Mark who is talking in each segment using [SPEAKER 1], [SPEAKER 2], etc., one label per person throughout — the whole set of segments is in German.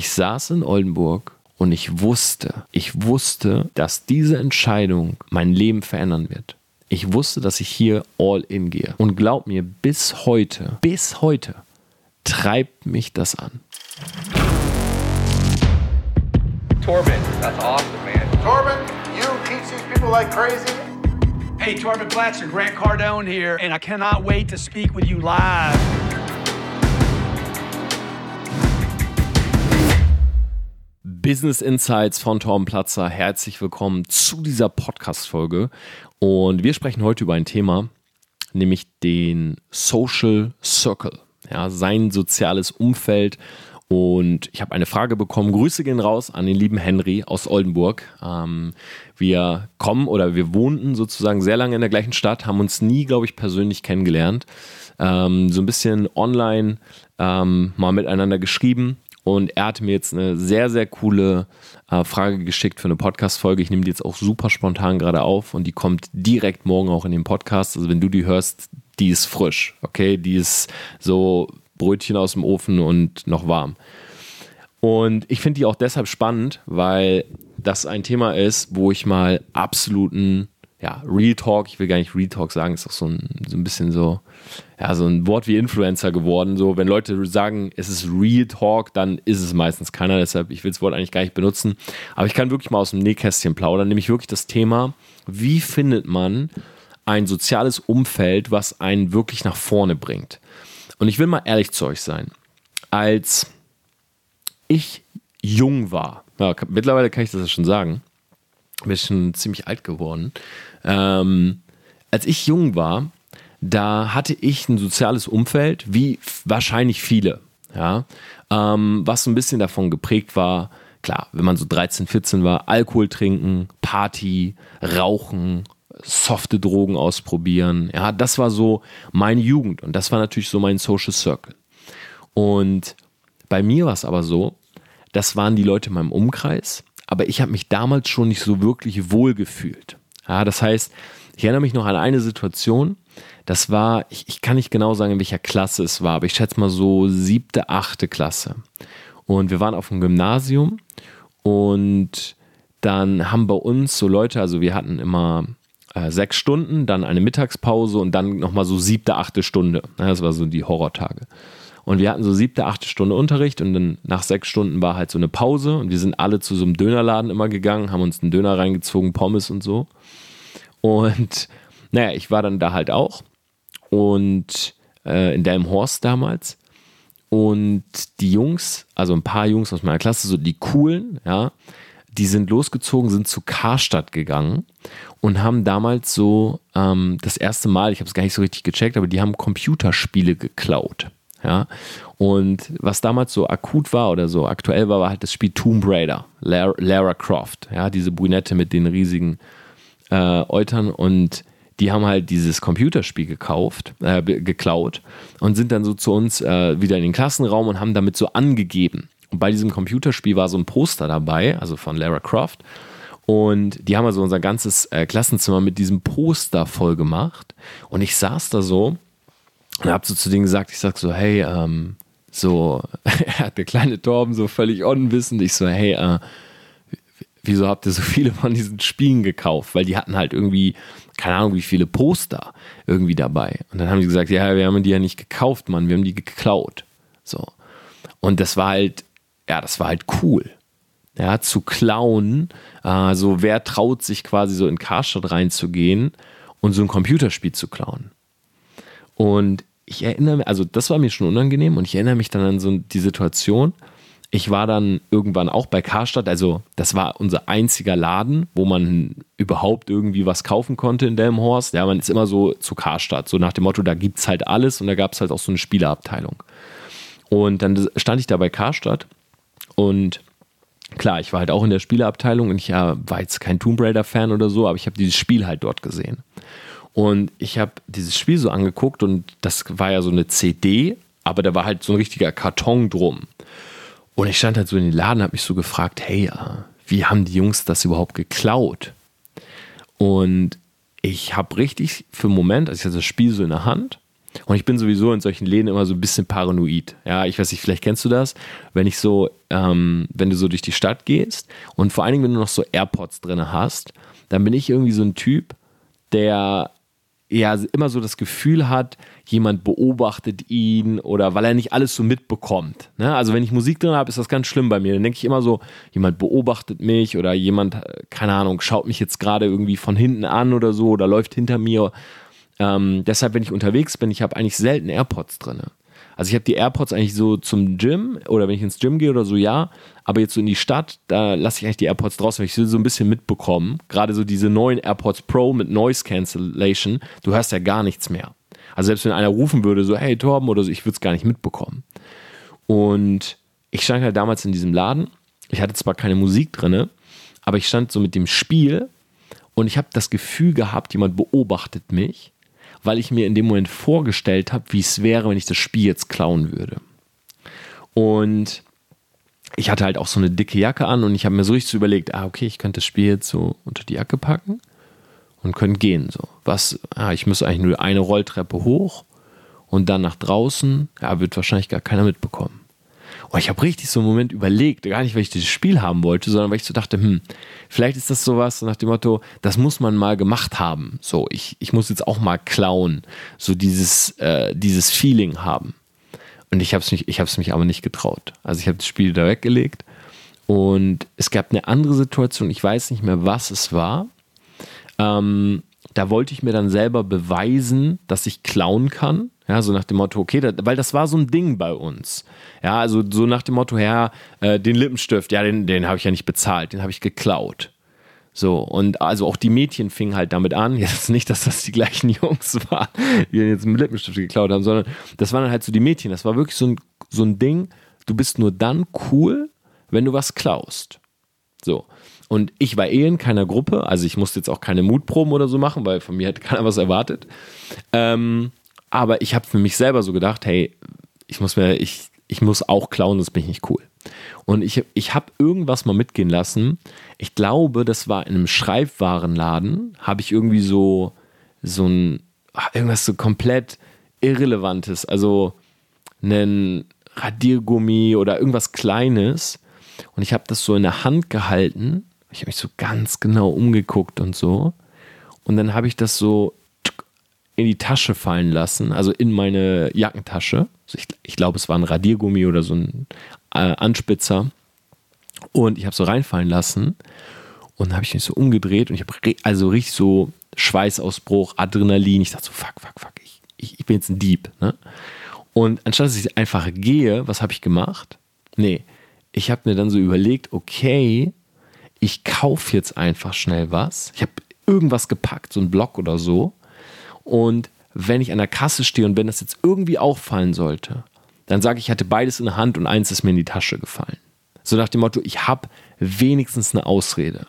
[SPEAKER 1] Ich saß in Oldenburg und ich wusste, ich wusste, dass diese Entscheidung mein Leben verändern wird. Ich wusste, dass ich hier all in gehe. Und glaub mir, bis heute, bis heute treibt mich das an.
[SPEAKER 2] Torben, that's awesome, man.
[SPEAKER 3] Torben, you teach these people like crazy?
[SPEAKER 4] Hey, Torben Blatzer, Grant Cardone here, and I cannot wait to speak with you live.
[SPEAKER 1] Business Insights von Torben Platzer. Herzlich willkommen zu dieser Podcast-Folge. Und wir sprechen heute über ein Thema, nämlich den Social Circle. Ja, sein soziales Umfeld. Und ich habe eine Frage bekommen. Grüße gehen raus an den lieben Henry aus Oldenburg. Ähm, wir kommen oder wir wohnten sozusagen sehr lange in der gleichen Stadt, haben uns nie, glaube ich, persönlich kennengelernt. Ähm, so ein bisschen online ähm, mal miteinander geschrieben und er hat mir jetzt eine sehr, sehr coole äh, Frage geschickt für eine Podcast-Folge. Ich nehme die jetzt auch super spontan gerade auf und die kommt direkt morgen auch in den Podcast. Also wenn du die hörst, die ist frisch, okay? Die ist so Brötchen aus dem Ofen und noch warm. Und ich finde die auch deshalb spannend, weil das ein Thema ist, wo ich mal absoluten ja, Real Talk, ich will gar nicht Real Talk sagen, ist auch so ein, so ein bisschen so, ja, so ein Wort wie Influencer geworden. So, wenn Leute sagen, es ist Real Talk, dann ist es meistens keiner. Deshalb, ich will das Wort eigentlich gar nicht benutzen. Aber ich kann wirklich mal aus dem Nähkästchen plaudern, nämlich wirklich das Thema, wie findet man ein soziales Umfeld, was einen wirklich nach vorne bringt. Und ich will mal ehrlich zu euch sein. Als ich jung war, ja, mittlerweile kann ich das ja schon sagen, bin schon ziemlich alt geworden. Ähm, als ich jung war, da hatte ich ein soziales Umfeld, wie wahrscheinlich viele, ja, ähm, was ein bisschen davon geprägt war, klar, wenn man so 13, 14 war, Alkohol trinken, Party, Rauchen, softe Drogen ausprobieren, ja, das war so meine Jugend und das war natürlich so mein Social Circle. Und bei mir war es aber so, das waren die Leute in meinem Umkreis, aber ich habe mich damals schon nicht so wirklich wohl gefühlt. Ja, das heißt, ich erinnere mich noch an eine Situation, das war, ich, ich kann nicht genau sagen, in welcher Klasse es war, aber ich schätze mal so siebte, achte Klasse. Und wir waren auf dem Gymnasium und dann haben bei uns so Leute, also wir hatten immer äh, sechs Stunden, dann eine Mittagspause und dann nochmal so siebte, achte Stunde. Das war so die Horrortage. Und wir hatten so siebte, achte Stunde Unterricht und dann nach sechs Stunden war halt so eine Pause und wir sind alle zu so einem Dönerladen immer gegangen, haben uns einen Döner reingezogen, Pommes und so. Und naja, ich war dann da halt auch und äh, in Delmhorst damals. Und die Jungs, also ein paar Jungs aus meiner Klasse, so die coolen, ja, die sind losgezogen, sind zu Karstadt gegangen und haben damals so ähm, das erste Mal, ich habe es gar nicht so richtig gecheckt, aber die haben Computerspiele geklaut. Ja, und was damals so akut war oder so aktuell war, war halt das Spiel Tomb Raider, Lara, Lara Croft, ja, diese Brünette mit den riesigen äh, Eutern und die haben halt dieses Computerspiel gekauft, äh, geklaut und sind dann so zu uns äh, wieder in den Klassenraum und haben damit so angegeben. Und bei diesem Computerspiel war so ein Poster dabei, also von Lara Croft. Und die haben also unser ganzes äh, Klassenzimmer mit diesem Poster voll gemacht. Und ich saß da so und hab so zu denen gesagt, ich sag so, hey, ähm, so, der kleine Torben so völlig unwissend, ich so, hey, äh, wieso habt ihr so viele von diesen Spielen gekauft? Weil die hatten halt irgendwie, keine Ahnung, wie viele Poster irgendwie dabei. Und dann haben sie gesagt, ja, wir haben die ja nicht gekauft, Mann, wir haben die geklaut. So. Und das war halt, ja, das war halt cool. Ja, zu klauen, also wer traut sich quasi so in Karstadt reinzugehen und so ein Computerspiel zu klauen? Und ich erinnere mich, also das war mir schon unangenehm und ich erinnere mich dann an so die Situation. Ich war dann irgendwann auch bei Karstadt, also das war unser einziger Laden, wo man überhaupt irgendwie was kaufen konnte in Delmhorst. Ja, man ist immer so zu Karstadt, so nach dem Motto, da gibt es halt alles und da gab es halt auch so eine Spieleabteilung. Und dann stand ich da bei Karstadt und klar, ich war halt auch in der Spieleabteilung und ich war jetzt kein Tomb Raider-Fan oder so, aber ich habe dieses Spiel halt dort gesehen. Und ich habe dieses Spiel so angeguckt und das war ja so eine CD, aber da war halt so ein richtiger Karton drum. Und ich stand halt so in den Laden, habe mich so gefragt, hey, äh, wie haben die Jungs das überhaupt geklaut? Und ich habe richtig für einen Moment, also ich hatte das Spiel so in der Hand Und ich bin sowieso in solchen Läden immer so ein bisschen paranoid. Ja, ich weiß nicht, vielleicht kennst du das, wenn ich so, ähm, wenn du so durch die Stadt gehst und vor allen Dingen, wenn du noch so AirPods drin hast, dann bin ich irgendwie so ein Typ, der ja immer so das Gefühl hat, jemand beobachtet ihn oder weil er nicht alles so mitbekommt. Ne? Also wenn ich Musik drin habe, ist das ganz schlimm bei mir. Dann denke ich immer so, jemand beobachtet mich oder jemand, keine Ahnung, schaut mich jetzt gerade irgendwie von hinten an oder so oder läuft hinter mir. Ähm, deshalb, wenn ich unterwegs bin, ich habe eigentlich selten AirPods drin. Also ich habe die AirPods eigentlich so zum Gym oder wenn ich ins Gym gehe oder so, ja. Aber jetzt so in die Stadt, da lasse ich eigentlich die AirPods draußen, weil ich sie so ein bisschen mitbekommen. Gerade so diese neuen AirPods Pro mit Noise Cancellation, du hörst ja gar nichts mehr. Also selbst wenn einer rufen würde, so, hey Torben oder so, ich würde es gar nicht mitbekommen. Und ich stand halt damals in diesem Laden. Ich hatte zwar keine Musik drin, aber ich stand so mit dem Spiel und ich habe das Gefühl gehabt, jemand beobachtet mich weil ich mir in dem Moment vorgestellt habe, wie es wäre, wenn ich das Spiel jetzt klauen würde. Und ich hatte halt auch so eine dicke Jacke an und ich habe mir so richtig überlegt, ah, okay, ich könnte das Spiel jetzt so unter die Jacke packen und könnte gehen. So. Was, ah, ich müsste eigentlich nur eine Rolltreppe hoch und dann nach draußen, ja, wird wahrscheinlich gar keiner mitbekommen. Und ich habe richtig so einen Moment überlegt, gar nicht, weil ich dieses Spiel haben wollte, sondern weil ich so dachte, hm, vielleicht ist das sowas nach dem Motto, das muss man mal gemacht haben. So, ich, ich muss jetzt auch mal klauen, so dieses, äh, dieses Feeling haben. Und ich habe es mich, ich mich aber nicht getraut. Also ich habe das Spiel da weggelegt und es gab eine andere Situation, ich weiß nicht mehr, was es war. Ähm, da wollte ich mir dann selber beweisen, dass ich klauen kann. Ja, so nach dem Motto, okay, da, weil das war so ein Ding bei uns. Ja, also so nach dem Motto, ja, äh, den Lippenstift, ja, den, den habe ich ja nicht bezahlt, den habe ich geklaut. So, und also auch die Mädchen fingen halt damit an. Jetzt nicht, dass das die gleichen Jungs waren, die jetzt einen Lippenstift geklaut haben, sondern das waren halt so die Mädchen. Das war wirklich so ein, so ein Ding, du bist nur dann cool, wenn du was klaust. So. Und ich war eh in keiner Gruppe, also ich musste jetzt auch keine Mutproben oder so machen, weil von mir hätte keiner was erwartet. Ähm, aber ich habe für mich selber so gedacht, hey, ich muss mir, ich, ich muss auch klauen, das bin ich nicht cool. Und ich, ich habe irgendwas mal mitgehen lassen. Ich glaube, das war in einem Schreibwarenladen, habe ich irgendwie so, so ein, irgendwas so komplett Irrelevantes, also einen Radiergummi oder irgendwas Kleines. Und ich habe das so in der Hand gehalten. Ich habe mich so ganz genau umgeguckt und so. Und dann habe ich das so in die Tasche fallen lassen, also in meine Jackentasche. Also ich, ich glaube, es war ein Radiergummi oder so ein äh, Anspitzer. Und ich habe so reinfallen lassen. Und dann habe ich mich so umgedreht und ich habe also richtig so Schweißausbruch, Adrenalin. Ich dachte so, fuck, fuck, fuck, ich, ich, ich bin jetzt ein Dieb. Ne? Und anstatt dass ich einfach gehe, was habe ich gemacht? Nee, ich habe mir dann so überlegt, okay, ich kaufe jetzt einfach schnell was. Ich habe irgendwas gepackt, so einen Block oder so. Und wenn ich an der Kasse stehe und wenn das jetzt irgendwie auffallen sollte, dann sage ich, ich hatte beides in der Hand und eins ist mir in die Tasche gefallen. So nach dem Motto, ich habe wenigstens eine Ausrede.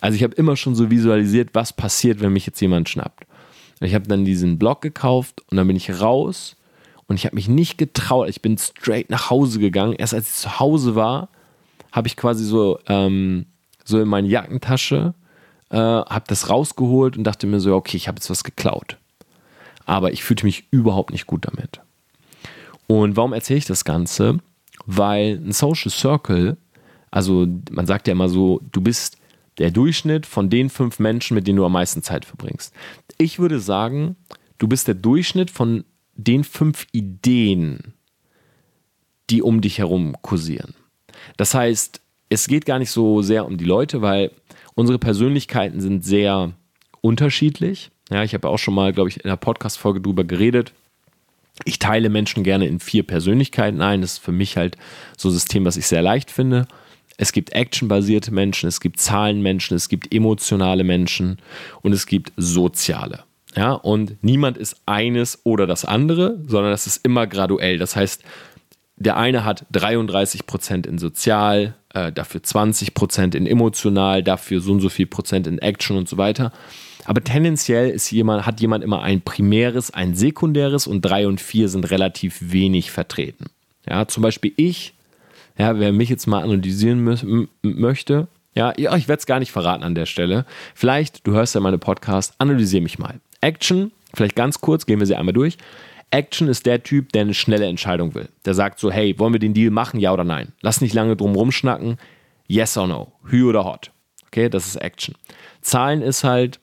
[SPEAKER 1] Also ich habe immer schon so visualisiert, was passiert, wenn mich jetzt jemand schnappt. Ich habe dann diesen Block gekauft und dann bin ich raus und ich habe mich nicht getraut. Ich bin straight nach Hause gegangen. Erst als ich zu Hause war, habe ich quasi so, ähm, so in meine Jackentasche, äh, habe das rausgeholt und dachte mir so, okay, ich habe jetzt was geklaut aber ich fühlte mich überhaupt nicht gut damit. Und warum erzähle ich das Ganze? Weil ein Social Circle, also man sagt ja immer so, du bist der Durchschnitt von den fünf Menschen, mit denen du am meisten Zeit verbringst. Ich würde sagen, du bist der Durchschnitt von den fünf Ideen, die um dich herum kursieren. Das heißt, es geht gar nicht so sehr um die Leute, weil unsere Persönlichkeiten sind sehr unterschiedlich. Ja, ich habe auch schon mal, glaube ich, in einer Podcast-Folge drüber geredet. Ich teile Menschen gerne in vier Persönlichkeiten ein. Das ist für mich halt so ein System, was ich sehr leicht finde. Es gibt actionbasierte Menschen, es gibt Zahlenmenschen, es gibt emotionale Menschen und es gibt soziale. Ja, und niemand ist eines oder das andere, sondern das ist immer graduell. Das heißt, der eine hat 33 Prozent in sozial, äh, dafür 20 Prozent in emotional, dafür so und so viel Prozent in Action und so weiter. Aber tendenziell ist jemand, hat jemand immer ein primäres, ein sekundäres und drei und vier sind relativ wenig vertreten. Ja, zum Beispiel ich, ja, wer mich jetzt mal analysieren möchte, ja, ich werde es gar nicht verraten an der Stelle. Vielleicht, du hörst ja meine Podcast, analysiere mich mal. Action, vielleicht ganz kurz, gehen wir sie einmal durch. Action ist der Typ, der eine schnelle Entscheidung will. Der sagt so, hey, wollen wir den Deal machen, ja oder nein? Lass nicht lange drum rumschnacken. Yes or no. Hü oder hot. Okay, das ist Action. Zahlen ist halt,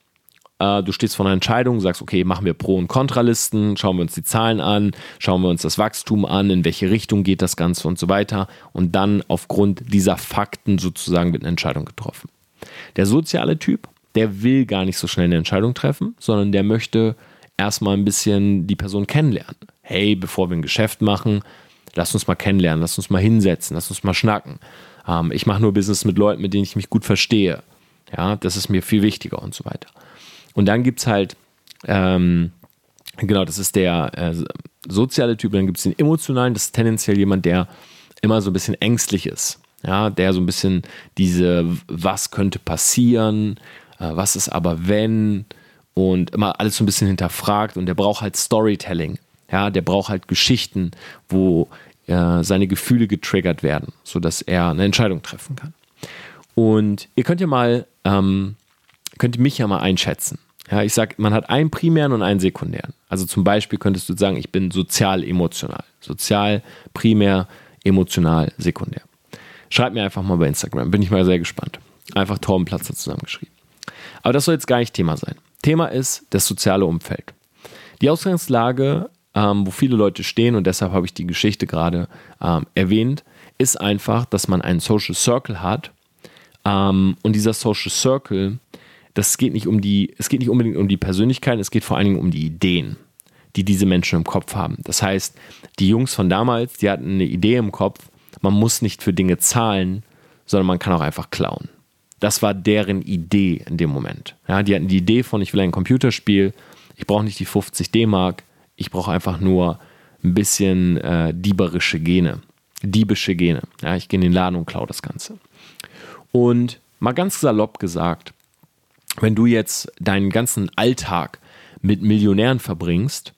[SPEAKER 1] äh, du stehst vor einer Entscheidung, sagst, okay, machen wir Pro- und Kontralisten, schauen wir uns die Zahlen an, schauen wir uns das Wachstum an, in welche Richtung geht das Ganze und so weiter. Und dann aufgrund dieser Fakten sozusagen wird eine Entscheidung getroffen. Der soziale Typ, der will gar nicht so schnell eine Entscheidung treffen, sondern der möchte erstmal ein bisschen die Person kennenlernen. Hey, bevor wir ein Geschäft machen, lass uns mal kennenlernen, lass uns mal hinsetzen, lass uns mal schnacken. Ähm, ich mache nur Business mit Leuten, mit denen ich mich gut verstehe. Ja, das ist mir viel wichtiger und so weiter. Und dann gibt es halt, ähm, genau, das ist der äh, soziale Typ, dann gibt es den emotionalen, das ist tendenziell jemand, der immer so ein bisschen ängstlich ist. Ja, der so ein bisschen diese, was könnte passieren, äh, was ist aber wenn und immer alles so ein bisschen hinterfragt und der braucht halt Storytelling. Ja, der braucht halt Geschichten, wo äh, seine Gefühle getriggert werden, sodass er eine Entscheidung treffen kann. Und ihr könnt ja mal, ähm, könnt mich ja mal einschätzen. Ja, ich sage, man hat einen primären und einen sekundären. Also zum Beispiel könntest du sagen, ich bin sozial-emotional. Sozial, primär, emotional, sekundär. Schreibt mir einfach mal bei Instagram, bin ich mal sehr gespannt. Einfach Torbenplatzer zusammengeschrieben. Aber das soll jetzt gar nicht Thema sein. Thema ist das soziale Umfeld. Die Ausgangslage, ähm, wo viele Leute stehen, und deshalb habe ich die Geschichte gerade ähm, erwähnt, ist einfach, dass man einen Social Circle hat. Ähm, und dieser Social Circle das geht nicht um die, es geht nicht unbedingt um die Persönlichkeit, es geht vor allen Dingen um die Ideen, die diese Menschen im Kopf haben. Das heißt, die Jungs von damals, die hatten eine Idee im Kopf, man muss nicht für Dinge zahlen, sondern man kann auch einfach klauen. Das war deren Idee in dem Moment. Ja, die hatten die Idee von, ich will ein Computerspiel, ich brauche nicht die 50 D-Mark, ich brauche einfach nur ein bisschen äh, dieberische Gene, diebische Gene. Ja, ich gehe in den Laden und klaue das Ganze. Und mal ganz salopp gesagt, wenn du jetzt deinen ganzen Alltag mit Millionären verbringst,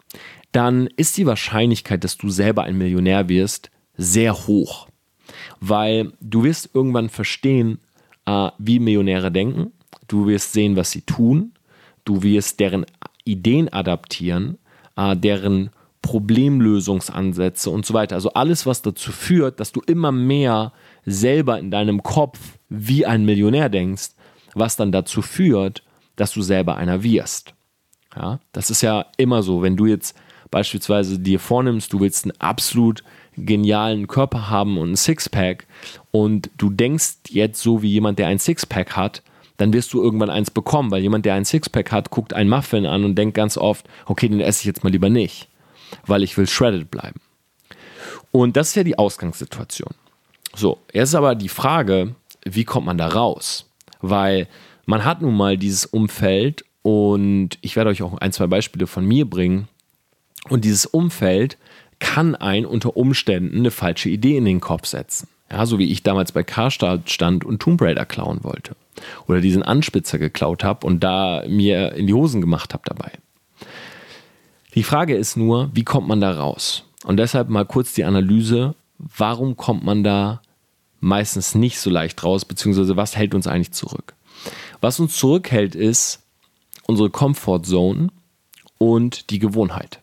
[SPEAKER 1] dann ist die Wahrscheinlichkeit, dass du selber ein Millionär wirst, sehr hoch. Weil du wirst irgendwann verstehen, äh, wie Millionäre denken. Du wirst sehen, was sie tun. Du wirst deren Ideen adaptieren, äh, deren Problemlösungsansätze und so weiter. Also alles, was dazu führt, dass du immer mehr selber in deinem Kopf wie ein Millionär denkst, was dann dazu führt, dass du selber einer wirst. Ja, das ist ja immer so, wenn du jetzt beispielsweise dir vornimmst, du willst einen absolut genialen Körper haben und ein Sixpack und du denkst jetzt so wie jemand, der ein Sixpack hat, dann wirst du irgendwann eins bekommen, weil jemand, der ein Sixpack hat, guckt einen Muffin an und denkt ganz oft, okay, den esse ich jetzt mal lieber nicht, weil ich will shredded bleiben. Und das ist ja die Ausgangssituation. So, jetzt ist aber die Frage, wie kommt man da raus? Weil man hat nun mal dieses Umfeld und ich werde euch auch ein, zwei Beispiele von mir bringen. Und dieses Umfeld kann ein unter Umständen eine falsche Idee in den Kopf setzen. Ja, so wie ich damals bei Karstadt stand und Tomb Raider klauen wollte. Oder diesen Anspitzer geklaut habe und da mir in die Hosen gemacht habe dabei. Die Frage ist nur, wie kommt man da raus? Und deshalb mal kurz die Analyse, warum kommt man da meistens nicht so leicht raus, beziehungsweise was hält uns eigentlich zurück? Was uns zurückhält, ist unsere Comfort Zone und die Gewohnheit.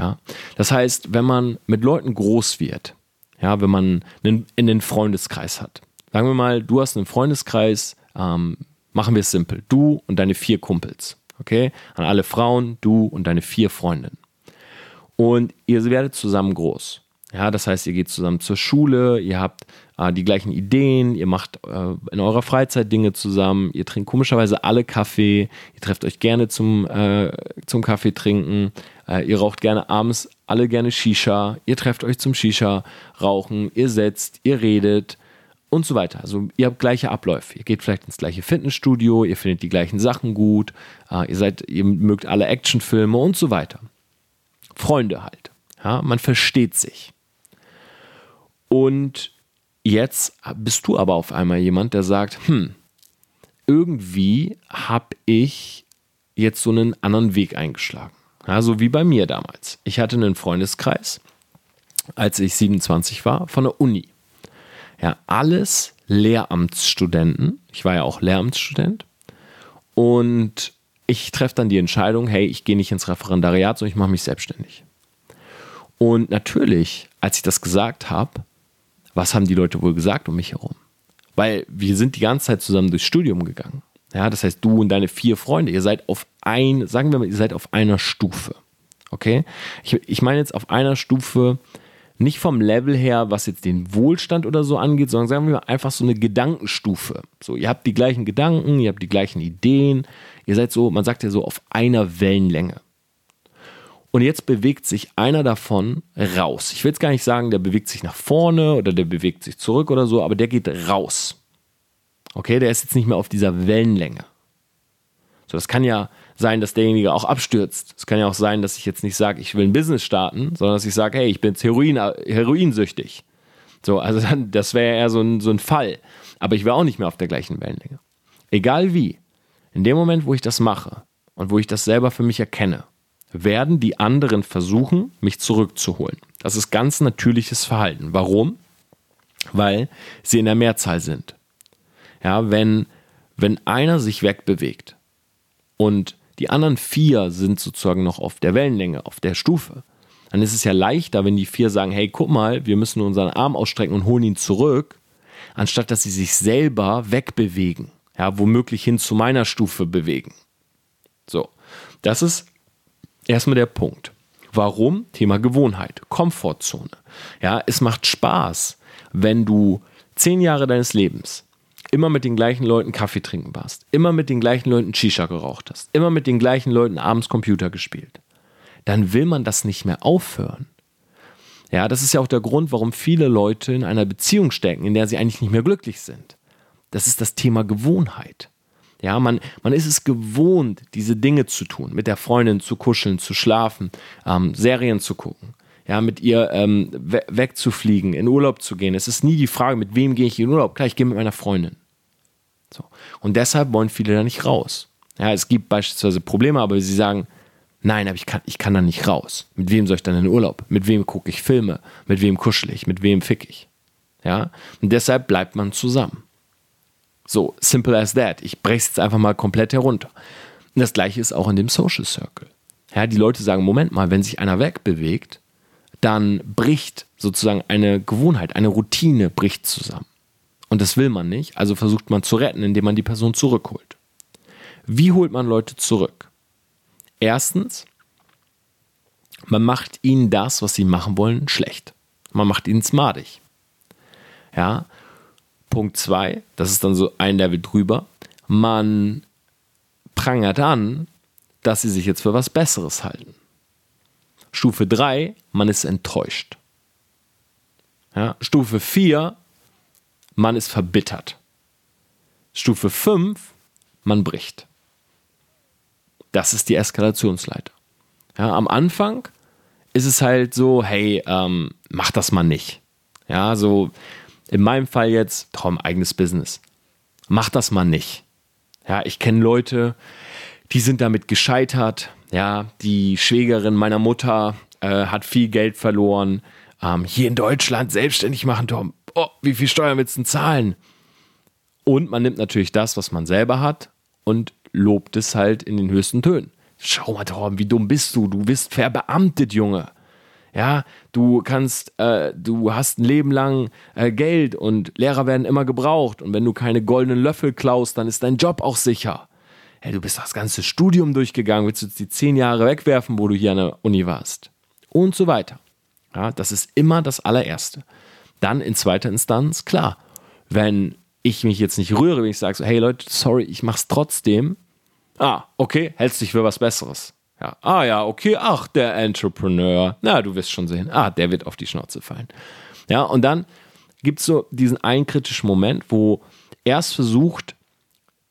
[SPEAKER 1] Ja? Das heißt, wenn man mit Leuten groß wird, ja, wenn man einen, in den Freundeskreis hat, sagen wir mal, du hast einen Freundeskreis, ähm, machen wir es simpel, du und deine vier Kumpels, okay? An alle Frauen, du und deine vier Freundinnen. Und ihr werdet zusammen groß. Ja, das heißt, ihr geht zusammen zur Schule, ihr habt äh, die gleichen Ideen, ihr macht äh, in eurer Freizeit Dinge zusammen, ihr trinkt komischerweise alle Kaffee, ihr trefft euch gerne zum, äh, zum Kaffee trinken, ihr raucht gerne abends alle gerne Shisha, ihr trefft euch zum Shisha rauchen, ihr setzt, ihr redet und so weiter. Also ihr habt gleiche Abläufe. Ihr geht vielleicht ins gleiche Fitnessstudio, ihr findet die gleichen Sachen gut, äh, ihr seid, ihr mögt alle Actionfilme und so weiter. Freunde halt. Ja, man versteht sich. Und jetzt bist du aber auf einmal jemand, der sagt, hm, irgendwie habe ich jetzt so einen anderen Weg eingeschlagen. Ja, so wie bei mir damals. Ich hatte einen Freundeskreis, als ich 27 war, von der Uni. Ja, alles Lehramtsstudenten. Ich war ja auch Lehramtsstudent. Und ich treffe dann die Entscheidung, hey, ich gehe nicht ins Referendariat, sondern ich mache mich selbstständig. Und natürlich, als ich das gesagt habe, was haben die Leute wohl gesagt um mich herum? Weil wir sind die ganze Zeit zusammen durchs Studium gegangen. Ja, das heißt, du und deine vier Freunde, ihr seid auf ein, sagen wir mal, ihr seid auf einer Stufe. Okay? Ich, ich meine jetzt auf einer Stufe, nicht vom Level her, was jetzt den Wohlstand oder so angeht, sondern sagen wir mal einfach so eine Gedankenstufe. So, ihr habt die gleichen Gedanken, ihr habt die gleichen Ideen, ihr seid so, man sagt ja so, auf einer Wellenlänge. Und jetzt bewegt sich einer davon raus. Ich will jetzt gar nicht sagen, der bewegt sich nach vorne oder der bewegt sich zurück oder so, aber der geht raus. Okay, der ist jetzt nicht mehr auf dieser Wellenlänge. So, das kann ja sein, dass derjenige auch abstürzt. Es kann ja auch sein, dass ich jetzt nicht sage, ich will ein Business starten, sondern dass ich sage, hey, ich bin jetzt Heroin, heroinsüchtig. So, also dann, das wäre eher so ein, so ein Fall. Aber ich wäre auch nicht mehr auf der gleichen Wellenlänge. Egal wie, in dem Moment, wo ich das mache und wo ich das selber für mich erkenne, werden die anderen versuchen, mich zurückzuholen. Das ist ganz natürliches Verhalten. Warum? Weil sie in der Mehrzahl sind. Ja, wenn, wenn einer sich wegbewegt und die anderen vier sind sozusagen noch auf der Wellenlänge, auf der Stufe, dann ist es ja leichter, wenn die vier sagen, hey, guck mal, wir müssen unseren Arm ausstrecken und holen ihn zurück, anstatt dass sie sich selber wegbewegen, ja, womöglich hin zu meiner Stufe bewegen. So, das ist erstmal der Punkt. Warum? Thema Gewohnheit, Komfortzone. Ja, es macht Spaß, wenn du zehn Jahre deines Lebens immer mit den gleichen Leuten Kaffee trinken warst, immer mit den gleichen Leuten Shisha geraucht hast, immer mit den gleichen Leuten abends Computer gespielt, dann will man das nicht mehr aufhören. Ja, das ist ja auch der Grund, warum viele Leute in einer Beziehung stecken, in der sie eigentlich nicht mehr glücklich sind. Das ist das Thema Gewohnheit. Ja, man, man ist es gewohnt, diese Dinge zu tun, mit der Freundin zu kuscheln, zu schlafen, ähm, Serien zu gucken, ja, mit ihr ähm, we wegzufliegen, in Urlaub zu gehen. Es ist nie die Frage, mit wem gehe ich in Urlaub. Klar, ich gehe mit meiner Freundin. So. Und deshalb wollen viele da nicht raus. Ja, es gibt beispielsweise Probleme, aber sie sagen, nein, aber ich kann, ich kann da nicht raus. Mit wem soll ich dann in Urlaub? Mit wem gucke ich Filme? Mit wem kuschel ich? Mit wem fick ich? Ja, und deshalb bleibt man zusammen. So, simple as that. Ich breche es jetzt einfach mal komplett herunter. Und das gleiche ist auch in dem Social Circle. Ja, die Leute sagen, Moment mal, wenn sich einer wegbewegt, dann bricht sozusagen eine Gewohnheit, eine Routine bricht zusammen. Und das will man nicht, also versucht man zu retten, indem man die Person zurückholt. Wie holt man Leute zurück? Erstens, man macht ihnen das, was sie machen wollen, schlecht. Man macht ihnen smartig. Ja, Punkt 2, das ist dann so ein Level drüber, man prangert an, dass sie sich jetzt für was Besseres halten. Stufe 3, man ist enttäuscht. Ja, Stufe 4, man ist verbittert. Stufe 5, man bricht. Das ist die Eskalationsleiter. Ja, am Anfang ist es halt so, hey, ähm, mach das mal nicht. Ja, so in meinem Fall jetzt, Traum, eigenes Business. Mach das mal nicht. Ja, ich kenne Leute, die sind damit gescheitert. Ja, die Schwägerin meiner Mutter äh, hat viel Geld verloren. Ähm, hier in Deutschland selbstständig machen, Tom. Oh, wie viel Steuern willst du zahlen? Und man nimmt natürlich das, was man selber hat und lobt es halt in den höchsten Tönen. Schau mal, Tom, wie dumm bist du? Du bist verbeamtet, Junge. Ja, du kannst, äh, du hast ein Leben lang äh, Geld und Lehrer werden immer gebraucht. Und wenn du keine goldenen Löffel klaust, dann ist dein Job auch sicher. Hey, du bist das ganze Studium durchgegangen, willst du jetzt die zehn Jahre wegwerfen, wo du hier an der Uni warst? Und so weiter. Ja, das ist immer das allererste. Dann in zweiter Instanz, klar, wenn ich mich jetzt nicht rühre, wenn ich sage so, hey Leute, sorry, ich mach's trotzdem. Ah, okay, hältst dich für was Besseres. Ja, ah ja, okay, ach, der Entrepreneur. Na, du wirst schon sehen. Ah, der wird auf die Schnauze fallen. Ja, und dann gibt es so diesen einen kritischen Moment, wo erst versucht,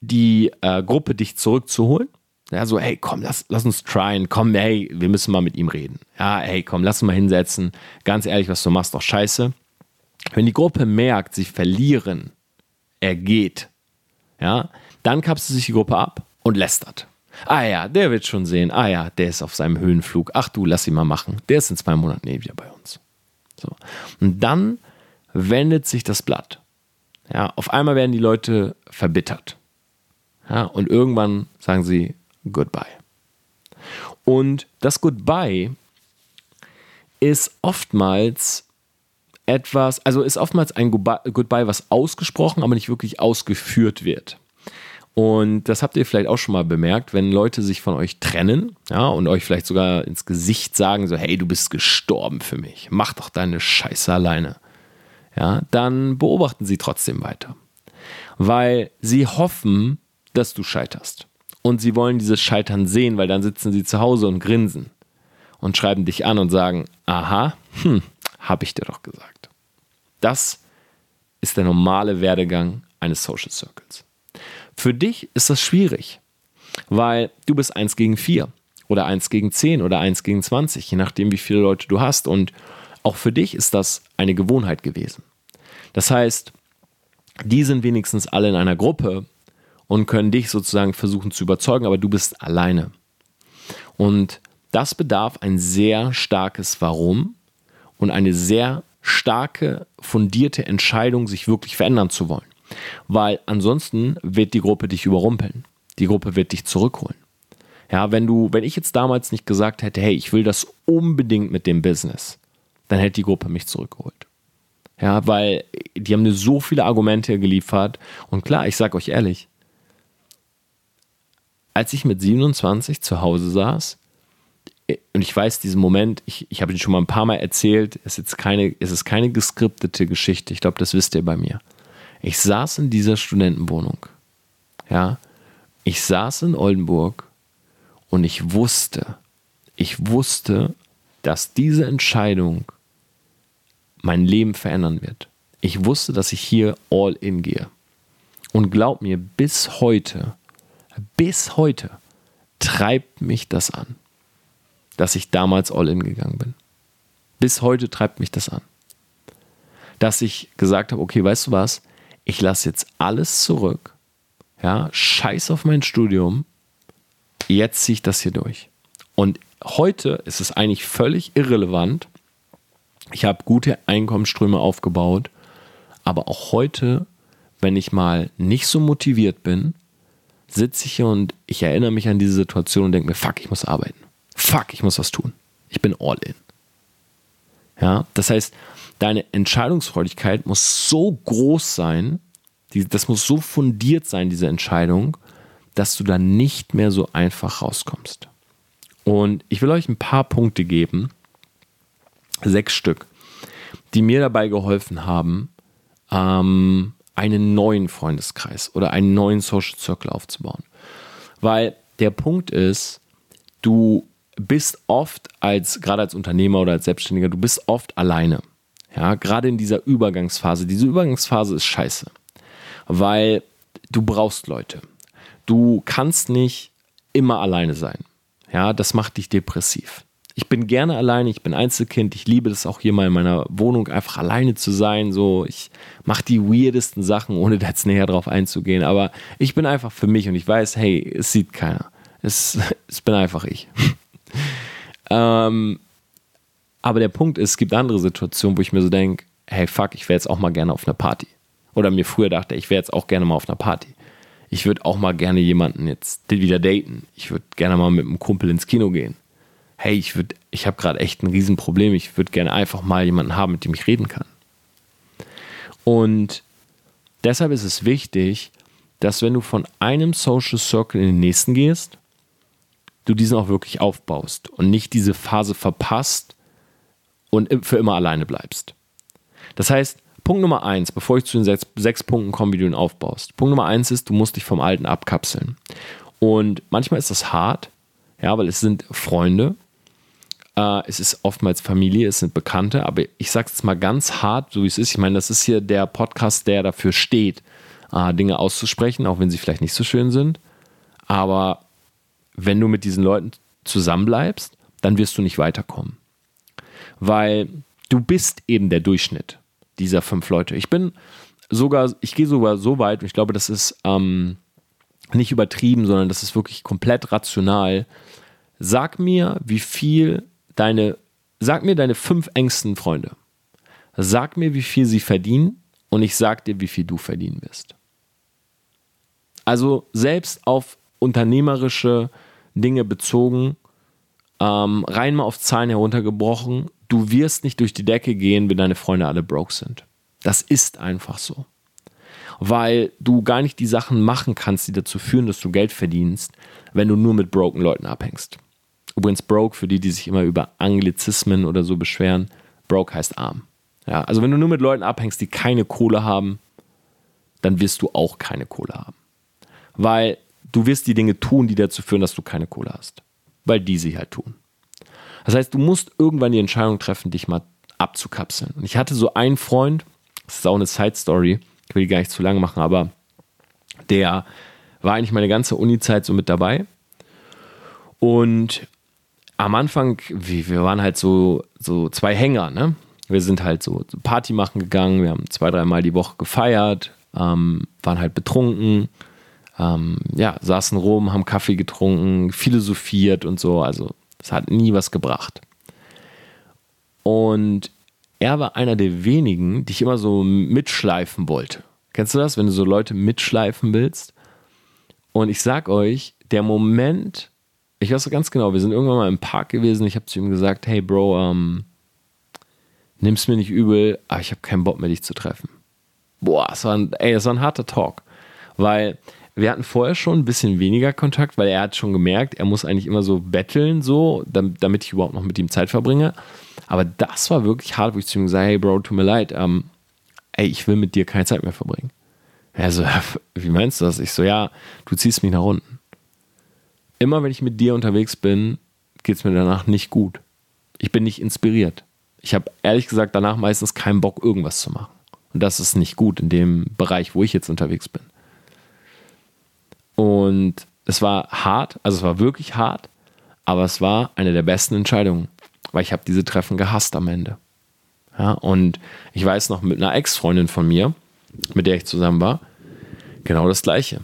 [SPEAKER 1] die äh, Gruppe dich zurückzuholen. Ja, so, hey, komm, lass, lass uns tryen. Komm, hey, wir müssen mal mit ihm reden. Ja, hey, komm, lass uns mal hinsetzen. Ganz ehrlich, was du machst, doch scheiße. Wenn die Gruppe merkt, sie verlieren, er geht, ja, dann kapselt sich die Gruppe ab und lästert. Ah ja, der wird schon sehen. Ah ja, der ist auf seinem Höhenflug. Ach du, lass ihn mal machen. Der ist in zwei Monaten eh wieder bei uns. So. Und dann wendet sich das Blatt. Ja, auf einmal werden die Leute verbittert. Ja, und irgendwann sagen sie Goodbye. Und das Goodbye ist oftmals etwas, also ist oftmals ein Goodbye, was ausgesprochen, aber nicht wirklich ausgeführt wird. Und das habt ihr vielleicht auch schon mal bemerkt, wenn Leute sich von euch trennen, ja, und euch vielleicht sogar ins Gesicht sagen, so, hey, du bist gestorben für mich, mach doch deine Scheiße alleine. Ja, dann beobachten sie trotzdem weiter. Weil sie hoffen, dass du scheiterst. Und sie wollen dieses Scheitern sehen, weil dann sitzen sie zu Hause und grinsen und schreiben dich an und sagen, aha, hm, hab ich dir doch gesagt. Das ist der normale Werdegang eines Social Circles. Für dich ist das schwierig, weil du bist 1 gegen 4 oder 1 gegen 10 oder 1 gegen 20, je nachdem, wie viele Leute du hast. Und auch für dich ist das eine Gewohnheit gewesen. Das heißt, die sind wenigstens alle in einer Gruppe und können dich sozusagen versuchen zu überzeugen, aber du bist alleine. Und das bedarf ein sehr starkes Warum und eine sehr starke, fundierte Entscheidung, sich wirklich verändern zu wollen. Weil ansonsten wird die Gruppe dich überrumpeln. Die Gruppe wird dich zurückholen. Ja, wenn du, wenn ich jetzt damals nicht gesagt hätte, hey, ich will das unbedingt mit dem Business, dann hätte die Gruppe mich zurückgeholt. Ja, weil die haben mir so viele Argumente geliefert. Und klar, ich sag euch ehrlich, als ich mit 27 zu Hause saß, und ich weiß diesen Moment, ich, ich habe ihn schon mal ein paar Mal erzählt, es ist, jetzt keine, es ist keine geskriptete Geschichte, ich glaube, das wisst ihr bei mir. Ich saß in dieser Studentenwohnung, ja, ich saß in Oldenburg und ich wusste, ich wusste, dass diese Entscheidung mein Leben verändern wird. Ich wusste, dass ich hier all in gehe. Und glaub mir, bis heute, bis heute treibt mich das an dass ich damals all in gegangen bin. Bis heute treibt mich das an. Dass ich gesagt habe, okay, weißt du was, ich lasse jetzt alles zurück. Ja, scheiß auf mein Studium. Jetzt ziehe ich das hier durch. Und heute ist es eigentlich völlig irrelevant. Ich habe gute Einkommensströme aufgebaut. Aber auch heute, wenn ich mal nicht so motiviert bin, sitze ich hier und ich erinnere mich an diese Situation und denke mir, fuck, ich muss arbeiten fuck, ich muss was tun. Ich bin all in. Ja, das heißt, deine Entscheidungsfreudigkeit muss so groß sein, die, das muss so fundiert sein, diese Entscheidung, dass du da nicht mehr so einfach rauskommst. Und ich will euch ein paar Punkte geben, sechs Stück, die mir dabei geholfen haben, ähm, einen neuen Freundeskreis oder einen neuen Social Circle aufzubauen. Weil der Punkt ist, du bist oft als, gerade als Unternehmer oder als Selbstständiger, du bist oft alleine. Ja, gerade in dieser Übergangsphase. Diese Übergangsphase ist scheiße, weil du brauchst Leute. Du kannst nicht immer alleine sein. Ja, das macht dich depressiv. Ich bin gerne alleine, ich bin Einzelkind, ich liebe das auch hier mal in meiner Wohnung einfach alleine zu sein. So, ich mache die weirdesten Sachen, ohne da jetzt näher drauf einzugehen. Aber ich bin einfach für mich und ich weiß, hey, es sieht keiner. Es, es bin einfach ich. ähm, aber der Punkt ist, es gibt andere Situationen, wo ich mir so denke, hey fuck, ich wäre jetzt auch mal gerne auf einer Party. Oder mir früher dachte, ich wäre jetzt auch gerne mal auf einer Party. Ich würde auch mal gerne jemanden jetzt wieder daten. Ich würde gerne mal mit einem Kumpel ins Kino gehen. Hey, ich würde, ich habe gerade echt ein Riesenproblem. Ich würde gerne einfach mal jemanden haben, mit dem ich reden kann. Und deshalb ist es wichtig, dass wenn du von einem Social Circle in den nächsten gehst, du diesen auch wirklich aufbaust und nicht diese Phase verpasst und für immer alleine bleibst. Das heißt, Punkt Nummer eins, bevor ich zu den sechs, sechs Punkten komme, wie du ihn aufbaust. Punkt Nummer eins ist, du musst dich vom Alten abkapseln. Und manchmal ist das hart, ja, weil es sind Freunde, äh, es ist oftmals Familie, es sind Bekannte, aber ich sage es mal ganz hart, so wie es ist. Ich meine, das ist hier der Podcast, der dafür steht, äh, Dinge auszusprechen, auch wenn sie vielleicht nicht so schön sind. Aber wenn du mit diesen Leuten zusammenbleibst, dann wirst du nicht weiterkommen. Weil du bist eben der Durchschnitt dieser fünf Leute. Ich bin sogar, ich gehe sogar so weit, und ich glaube, das ist ähm, nicht übertrieben, sondern das ist wirklich komplett rational. Sag mir, wie viel deine, sag mir deine fünf engsten Freunde. Sag mir, wie viel sie verdienen und ich sag dir, wie viel du verdienen wirst. Also selbst auf unternehmerische Dinge bezogen, ähm, rein mal auf Zahlen heruntergebrochen, du wirst nicht durch die Decke gehen, wenn deine Freunde alle broke sind. Das ist einfach so. Weil du gar nicht die Sachen machen kannst, die dazu führen, dass du Geld verdienst, wenn du nur mit broken Leuten abhängst. Übrigens, broke, für die, die sich immer über Anglizismen oder so beschweren, broke heißt arm. Ja, also wenn du nur mit Leuten abhängst, die keine Kohle haben, dann wirst du auch keine Kohle haben. Weil du wirst die Dinge tun, die dazu führen, dass du keine Kohle hast. Weil die sie halt tun. Das heißt, du musst irgendwann die Entscheidung treffen, dich mal abzukapseln. Und ich hatte so einen Freund, das ist auch eine Side-Story, ich will die gar nicht zu lang machen, aber der war eigentlich meine ganze Uni-Zeit so mit dabei. Und am Anfang, wir waren halt so, so zwei Hänger, ne? Wir sind halt so Party machen gegangen, wir haben zwei, dreimal die Woche gefeiert, ähm, waren halt betrunken, ähm, ja, saßen rum, haben Kaffee getrunken, philosophiert und so. Also es hat nie was gebracht. Und er war einer der wenigen, die ich immer so mitschleifen wollte. Kennst du das, wenn du so Leute mitschleifen willst? Und ich sag euch, der Moment, ich weiß so ganz genau, wir sind irgendwann mal im Park gewesen, ich habe zu ihm gesagt, hey Bro, ähm, nimm's mir nicht übel, aber ich habe keinen Bock mehr, dich zu treffen. Boah, es war ein, war ein harter Talk. Weil wir hatten vorher schon ein bisschen weniger Kontakt, weil er hat schon gemerkt, er muss eigentlich immer so betteln, so, damit ich überhaupt noch mit ihm Zeit verbringe. Aber das war wirklich hart, wo ich zu ihm gesagt hey Bro, tut mir leid, ähm, ey, ich will mit dir keine Zeit mehr verbringen. Er so, wie meinst du das? Ich so, ja, du ziehst mich nach unten. Immer wenn ich mit dir unterwegs bin, geht es mir danach nicht gut. Ich bin nicht inspiriert. Ich habe ehrlich gesagt danach meistens keinen Bock, irgendwas zu machen. Und das ist nicht gut in dem Bereich, wo ich jetzt unterwegs bin. Und es war hart, also es war wirklich hart, aber es war eine der besten Entscheidungen, weil ich habe diese Treffen gehasst am Ende. Ja, und ich weiß noch mit einer Ex-Freundin von mir, mit der ich zusammen war, genau das Gleiche.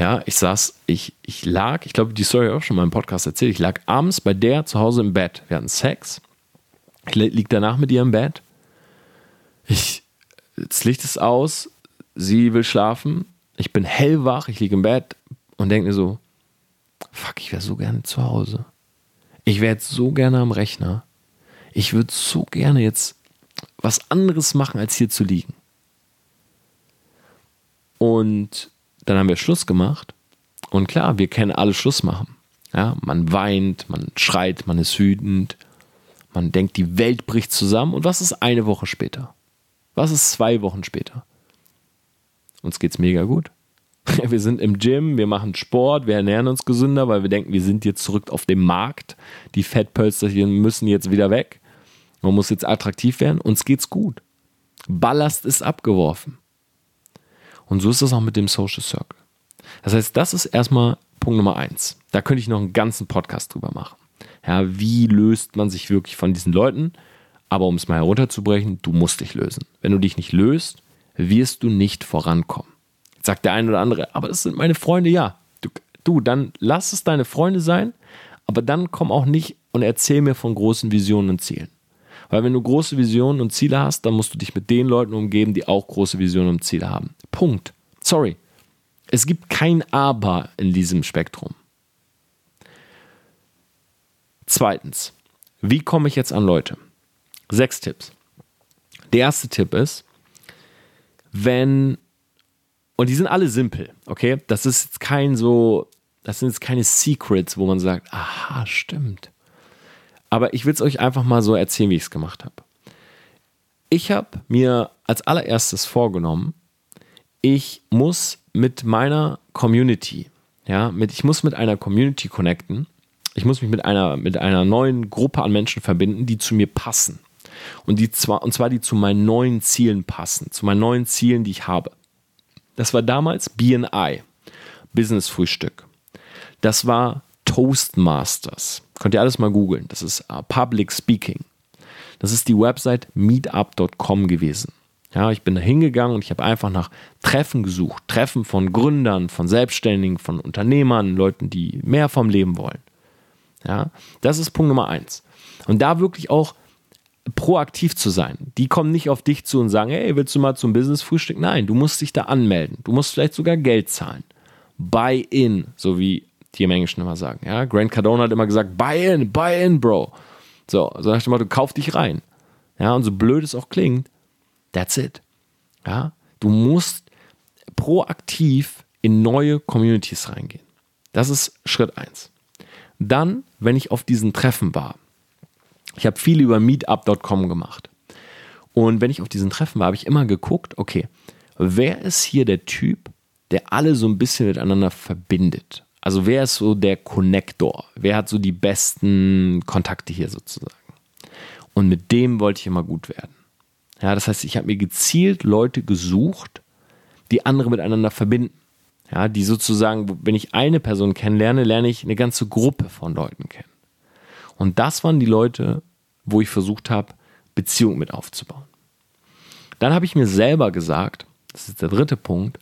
[SPEAKER 1] Ja, ich saß, ich, ich lag, ich glaube, die Story auch schon mal im Podcast erzählt. Ich lag abends bei der zu Hause im Bett. Wir hatten Sex. Ich lieg danach mit ihr im Bett. Ich, das Licht ist aus. Sie will schlafen. Ich bin hellwach. Ich liege im Bett und denke mir so: Fuck, ich wäre so gerne zu Hause. Ich wäre jetzt so gerne am Rechner. Ich würde so gerne jetzt was anderes machen, als hier zu liegen. Und dann haben wir Schluss gemacht. Und klar, wir kennen alle Schluss machen. Ja, man weint, man schreit, man ist wütend, man denkt, die Welt bricht zusammen. Und was ist eine Woche später? Was ist zwei Wochen später? Uns geht's mega gut. Wir sind im Gym, wir machen Sport, wir ernähren uns gesünder, weil wir denken, wir sind jetzt zurück auf dem Markt. Die Fettpölsterchen müssen jetzt wieder weg. Man muss jetzt attraktiv werden. Uns geht's gut. Ballast ist abgeworfen. Und so ist das auch mit dem Social Circle. Das heißt, das ist erstmal Punkt Nummer eins. Da könnte ich noch einen ganzen Podcast drüber machen. Ja, wie löst man sich wirklich von diesen Leuten? Aber um es mal herunterzubrechen, du musst dich lösen. Wenn du dich nicht löst, wirst du nicht vorankommen. Jetzt sagt der eine oder andere, aber das sind meine Freunde, ja. Du, du, dann lass es deine Freunde sein, aber dann komm auch nicht und erzähl mir von großen Visionen und Zielen. Weil wenn du große Visionen und Ziele hast, dann musst du dich mit den Leuten umgeben, die auch große Visionen und Ziele haben. Punkt. Sorry. Es gibt kein Aber in diesem Spektrum. Zweitens, wie komme ich jetzt an Leute? Sechs Tipps. Der erste Tipp ist, wenn, und die sind alle simpel, okay? Das ist jetzt kein so, das sind jetzt keine Secrets, wo man sagt, aha, stimmt. Aber ich will es euch einfach mal so erzählen, wie ich es gemacht habe. Ich habe mir als allererstes vorgenommen, ich muss mit meiner Community, ja, mit, ich muss mit einer Community connecten. Ich muss mich mit einer, mit einer neuen Gruppe an Menschen verbinden, die zu mir passen. Und, die zwar, und zwar die zu meinen neuen Zielen passen, zu meinen neuen Zielen, die ich habe. Das war damals BNI, Business Frühstück. Das war Toastmasters. Könnt ihr alles mal googeln. Das ist uh, Public Speaking. Das ist die Website meetup.com gewesen. Ja, ich bin da hingegangen und ich habe einfach nach Treffen gesucht. Treffen von Gründern, von Selbstständigen, von Unternehmern, Leuten, die mehr vom Leben wollen. Ja, das ist Punkt Nummer eins. Und da wirklich auch proaktiv zu sein. Die kommen nicht auf dich zu und sagen, hey, willst du mal zum Business-Frühstück? Nein, du musst dich da anmelden. Du musst vielleicht sogar Geld zahlen. Buy in, so wie die im Englischen immer sagen. Ja? Grant Cardone hat immer gesagt, buy in, buy in, Bro. So, so nach dem Motto, kauf dich rein. Ja, und so blöd es auch klingt, that's it. Ja, du musst proaktiv in neue Communities reingehen. Das ist Schritt 1. Dann, wenn ich auf diesen Treffen war, ich habe viel über meetup.com gemacht. Und wenn ich auf diesen Treffen war, habe ich immer geguckt, okay, wer ist hier der Typ, der alle so ein bisschen miteinander verbindet? Also wer ist so der Connector? Wer hat so die besten Kontakte hier sozusagen? Und mit dem wollte ich immer gut werden. Ja, das heißt, ich habe mir gezielt Leute gesucht, die andere miteinander verbinden. Ja, die sozusagen, wenn ich eine Person kennenlerne, lerne ich eine ganze Gruppe von Leuten kennen. Und das waren die Leute, wo ich versucht habe, Beziehungen mit aufzubauen. Dann habe ich mir selber gesagt, das ist der dritte Punkt,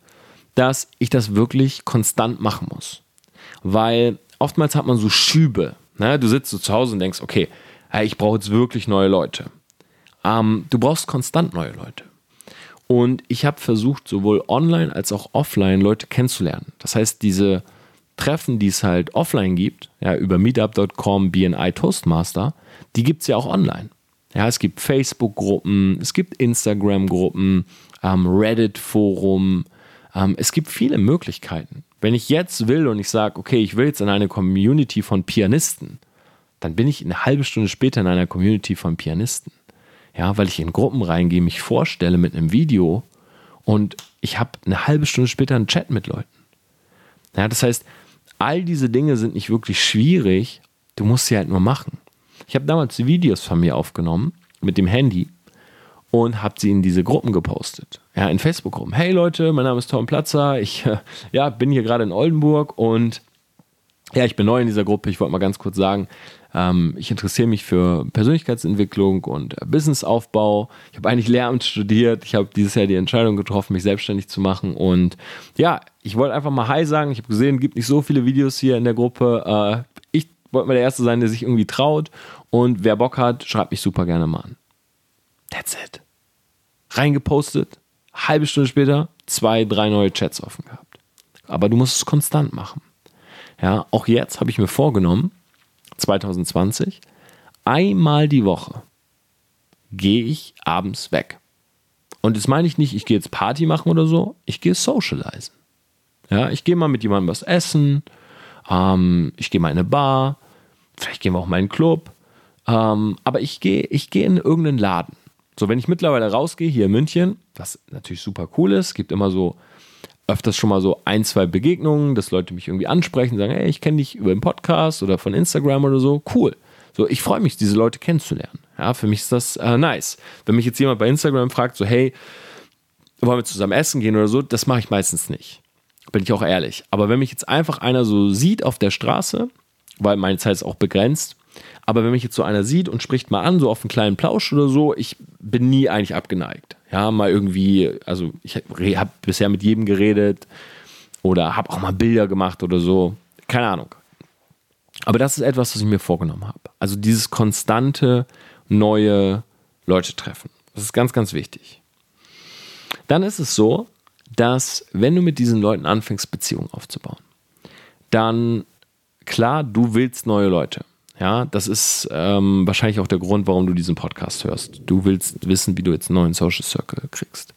[SPEAKER 1] dass ich das wirklich konstant machen muss. Weil oftmals hat man so Schübe. Ne? Du sitzt so zu Hause und denkst, okay, ich brauche jetzt wirklich neue Leute. Ähm, du brauchst konstant neue Leute. Und ich habe versucht, sowohl online als auch offline Leute kennenzulernen. Das heißt, diese Treffen, die es halt offline gibt, ja, über meetup.com, BNI Toastmaster, die gibt es ja auch online. Ja, es gibt Facebook-Gruppen, es gibt Instagram-Gruppen, ähm, Reddit-Forum, ähm, es gibt viele Möglichkeiten. Wenn ich jetzt will und ich sage, okay, ich will jetzt in eine Community von Pianisten, dann bin ich eine halbe Stunde später in einer Community von Pianisten. Ja, weil ich in Gruppen reingehe, mich vorstelle mit einem Video und ich habe eine halbe Stunde später einen Chat mit Leuten. Ja, das heißt, all diese Dinge sind nicht wirklich schwierig, du musst sie halt nur machen. Ich habe damals Videos von mir aufgenommen mit dem Handy und habe sie in diese Gruppen gepostet. Ja, in Facebook-Gruppen. Hey Leute, mein Name ist Tom Platzer. Ich ja, bin hier gerade in Oldenburg und ja, ich bin neu in dieser Gruppe. Ich wollte mal ganz kurz sagen, ähm, ich interessiere mich für Persönlichkeitsentwicklung und äh, Businessaufbau. Ich habe eigentlich Lehramt studiert. Ich habe dieses Jahr die Entscheidung getroffen, mich selbstständig zu machen. Und ja, ich wollte einfach mal Hi sagen. Ich habe gesehen, es gibt nicht so viele Videos hier in der Gruppe. Äh, ich wollte mal der Erste sein, der sich irgendwie traut. Und wer Bock hat, schreibt mich super gerne mal an. That's it. Reingepostet. Halbe Stunde später zwei, drei neue Chats offen gehabt. Aber du musst es konstant machen. Ja, auch jetzt habe ich mir vorgenommen, 2020, einmal die Woche gehe ich abends weg. Und das meine ich nicht, ich gehe jetzt Party machen oder so, ich gehe socialisen. Ja, ich gehe mal mit jemandem was essen, ähm, ich gehe mal in eine Bar, vielleicht gehen wir auch mal in einen Club, ähm, aber ich gehe ich geh in irgendeinen Laden. So, wenn ich mittlerweile rausgehe hier in München, was natürlich super cool ist, gibt immer so öfters schon mal so ein, zwei Begegnungen, dass Leute mich irgendwie ansprechen, sagen, hey, ich kenne dich über den Podcast oder von Instagram oder so. Cool. So, ich freue mich, diese Leute kennenzulernen. Ja, für mich ist das äh, nice. Wenn mich jetzt jemand bei Instagram fragt, so, hey, wollen wir zusammen essen gehen oder so, das mache ich meistens nicht. Bin ich auch ehrlich. Aber wenn mich jetzt einfach einer so sieht auf der Straße, weil meine Zeit ist auch begrenzt, aber wenn mich jetzt so einer sieht und spricht mal an, so auf einen kleinen Plausch oder so, ich bin nie eigentlich abgeneigt. Ja, mal irgendwie, also ich habe bisher mit jedem geredet oder habe auch mal Bilder gemacht oder so. Keine Ahnung. Aber das ist etwas, was ich mir vorgenommen habe. Also dieses konstante neue Leute treffen. Das ist ganz, ganz wichtig. Dann ist es so, dass wenn du mit diesen Leuten anfängst, Beziehungen aufzubauen, dann klar, du willst neue Leute. Ja, das ist ähm, wahrscheinlich auch der Grund, warum du diesen Podcast hörst. Du willst wissen, wie du jetzt einen neuen Social Circle kriegst.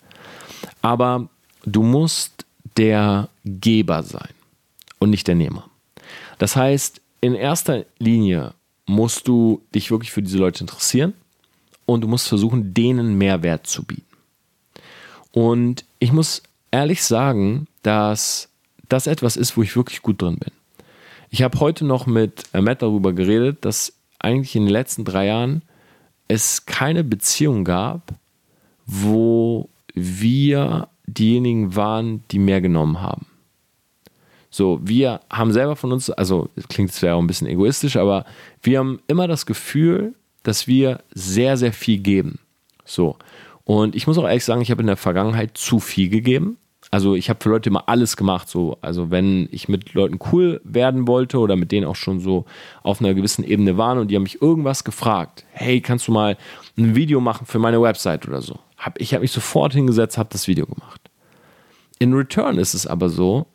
[SPEAKER 1] Aber du musst der Geber sein und nicht der Nehmer. Das heißt, in erster Linie musst du dich wirklich für diese Leute interessieren und du musst versuchen, denen Mehrwert zu bieten. Und ich muss ehrlich sagen, dass das etwas ist, wo ich wirklich gut drin bin. Ich habe heute noch mit äh, Matt darüber geredet, dass eigentlich in den letzten drei Jahren es keine Beziehung gab, wo wir diejenigen waren, die mehr genommen haben. So, wir haben selber von uns, also klingt zwar auch ein bisschen egoistisch, aber wir haben immer das Gefühl, dass wir sehr, sehr viel geben. So. Und ich muss auch ehrlich sagen, ich habe in der Vergangenheit zu viel gegeben. Also ich habe für Leute immer alles gemacht. So. Also wenn ich mit Leuten cool werden wollte oder mit denen auch schon so auf einer gewissen Ebene waren und die haben mich irgendwas gefragt, hey, kannst du mal ein Video machen für meine Website oder so? Hab, ich habe mich sofort hingesetzt, habe das Video gemacht. In Return ist es aber so,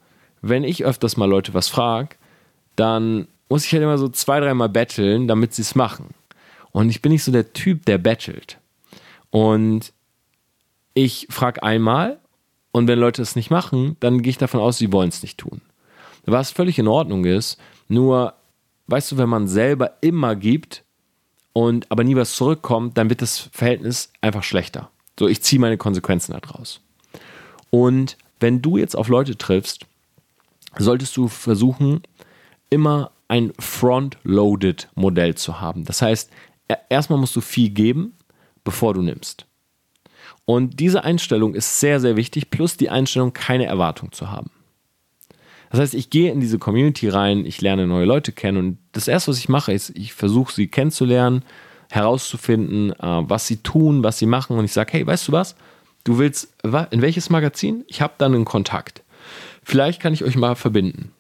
[SPEAKER 1] wenn ich öfters mal Leute was frage, dann muss ich halt immer so zwei, dreimal betteln, damit sie es machen. Und ich bin nicht so der Typ, der battelt. Und ich frage einmal und wenn Leute es nicht machen, dann gehe ich davon aus, sie wollen es nicht tun. Was völlig in Ordnung ist, nur, weißt du, wenn man selber immer gibt und aber nie was zurückkommt, dann wird das Verhältnis einfach schlechter. So, ich ziehe meine Konsequenzen daraus. Und wenn du jetzt auf Leute triffst, solltest du versuchen, immer ein front-loaded Modell zu haben. Das heißt, erstmal musst du viel geben, bevor du nimmst. Und diese Einstellung ist sehr, sehr wichtig, plus die Einstellung, keine Erwartung zu haben. Das heißt, ich gehe in diese Community rein, ich lerne neue Leute kennen und das Erste, was ich mache, ist, ich versuche sie kennenzulernen, herauszufinden, äh, was sie tun, was sie machen und ich sage, hey, weißt du was? Du willst, in welches Magazin? Ich habe dann einen Kontakt. Vielleicht kann ich euch mal verbinden.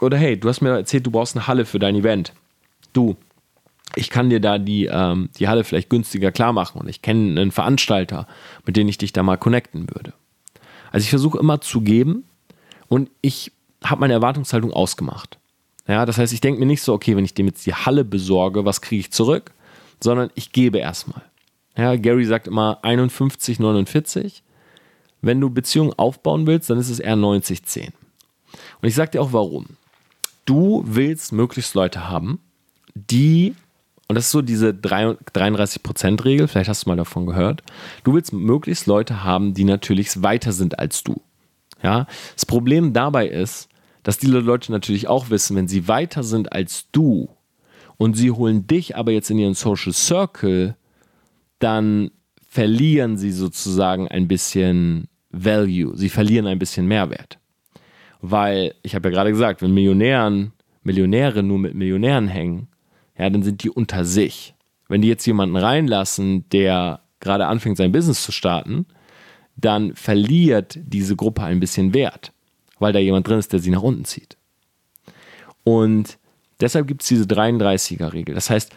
[SPEAKER 1] Oder hey, du hast mir erzählt, du brauchst eine Halle für dein Event. Du, ich kann dir da die, ähm, die Halle vielleicht günstiger klar machen und ich kenne einen Veranstalter, mit dem ich dich da mal connecten würde. Also ich versuche immer zu geben und ich habe meine Erwartungshaltung ausgemacht. Ja, das heißt, ich denke mir nicht so, okay, wenn ich dem jetzt die Halle besorge, was kriege ich zurück, sondern ich gebe erstmal. Ja, Gary sagt immer 51, 49. Wenn du Beziehungen aufbauen willst, dann ist es eher 90, 10. Und ich sage dir auch warum. Du willst möglichst Leute haben, die und das ist so diese 33%-Regel, vielleicht hast du mal davon gehört. Du willst möglichst Leute haben, die natürlich weiter sind als du. Ja? Das Problem dabei ist, dass diese Leute natürlich auch wissen, wenn sie weiter sind als du und sie holen dich aber jetzt in ihren Social Circle, dann verlieren sie sozusagen ein bisschen Value, sie verlieren ein bisschen Mehrwert. Weil, ich habe ja gerade gesagt, wenn Millionären, Millionäre nur mit Millionären hängen, ja, dann sind die unter sich. Wenn die jetzt jemanden reinlassen, der gerade anfängt, sein Business zu starten, dann verliert diese Gruppe ein bisschen Wert, weil da jemand drin ist, der sie nach unten zieht. Und deshalb gibt es diese 33er-Regel. Das heißt,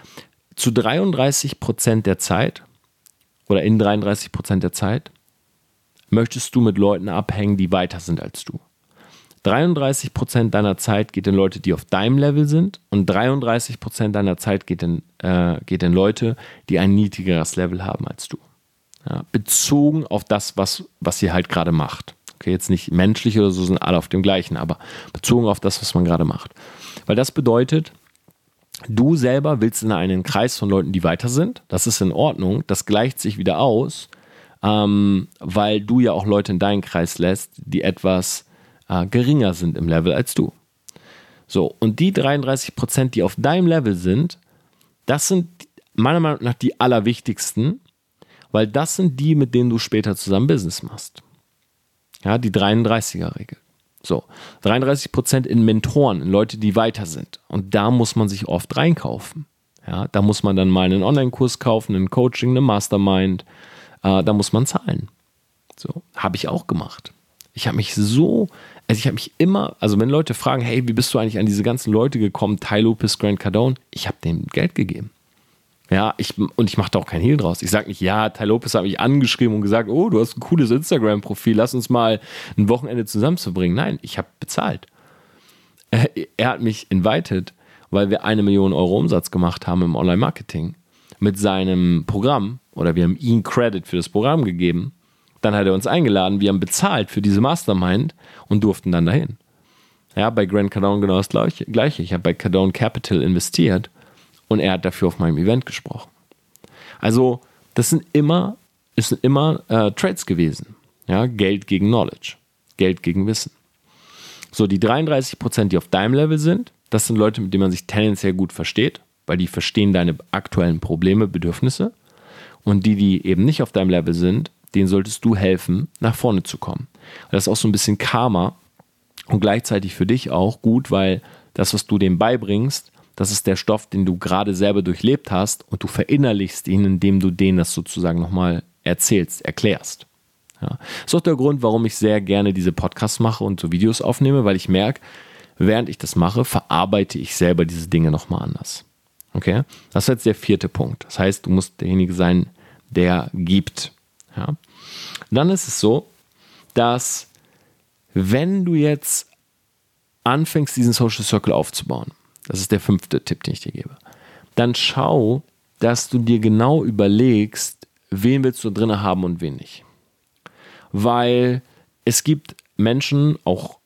[SPEAKER 1] zu 33 Prozent der Zeit oder in 33 Prozent der Zeit möchtest du mit Leuten abhängen, die weiter sind als du. 33% deiner Zeit geht in Leute, die auf deinem Level sind und 33% deiner Zeit geht in, äh, geht in Leute, die ein niedrigeres Level haben als du. Ja, bezogen auf das, was, was ihr halt gerade macht. Okay, jetzt nicht menschlich oder so, sind alle auf dem gleichen, aber bezogen auf das, was man gerade macht. Weil das bedeutet, du selber willst in einen Kreis von Leuten, die weiter sind. Das ist in Ordnung, das gleicht sich wieder aus, ähm, weil du ja auch Leute in deinen Kreis lässt, die etwas äh, geringer sind im Level als du. So, und die 33 Prozent, die auf deinem Level sind, das sind meiner Meinung nach die allerwichtigsten, weil das sind die, mit denen du später zusammen Business machst. Ja, die 33er-Regel. So, 33 Prozent in Mentoren, in Leute, die weiter sind. Und da muss man sich oft reinkaufen. Ja, da muss man dann mal einen Online-Kurs kaufen, ein Coaching, eine Mastermind. Äh, da muss man zahlen. So, habe ich auch gemacht. Ich habe mich so also ich habe mich immer, also wenn Leute fragen, hey, wie bist du eigentlich an diese ganzen Leute gekommen, Ty Lopez, Grant Cardone, ich habe denen Geld gegeben. Ja, ich, und ich mache da auch keinen Hehl draus. Ich sage nicht, ja, Ty Lopez hat mich angeschrieben und gesagt, oh, du hast ein cooles Instagram-Profil, lass uns mal ein Wochenende zusammen verbringen. Nein, ich habe bezahlt. Er, er hat mich invited, weil wir eine Million Euro Umsatz gemacht haben im Online-Marketing mit seinem Programm oder wir haben ihm Credit für das Programm gegeben dann hat er uns eingeladen, wir haben bezahlt für diese Mastermind und durften dann dahin. Ja, bei Grant Cardone genau das gleiche. Ich habe bei Cardone Capital investiert und er hat dafür auf meinem Event gesprochen. Also, das sind immer, es sind immer äh, Trades gewesen. Ja, Geld gegen Knowledge, Geld gegen Wissen. So, die 33 Prozent, die auf deinem Level sind, das sind Leute, mit denen man sich tendenziell gut versteht, weil die verstehen deine aktuellen Probleme, Bedürfnisse. Und die, die eben nicht auf deinem Level sind, denen solltest du helfen, nach vorne zu kommen. Das ist auch so ein bisschen Karma und gleichzeitig für dich auch gut, weil das, was du dem beibringst, das ist der Stoff, den du gerade selber durchlebt hast und du verinnerlichst ihn, indem du denen das sozusagen nochmal erzählst, erklärst. Ja. Das ist auch der Grund, warum ich sehr gerne diese Podcasts mache und so Videos aufnehme, weil ich merke, während ich das mache, verarbeite ich selber diese Dinge nochmal anders. Okay? Das ist jetzt der vierte Punkt. Das heißt, du musst derjenige sein, der gibt. Ja? Dann ist es so, dass wenn du jetzt anfängst, diesen Social Circle aufzubauen, das ist der fünfte Tipp, den ich dir gebe, dann schau, dass du dir genau überlegst, wen willst du drin haben und wen nicht. Weil es gibt Menschen, auch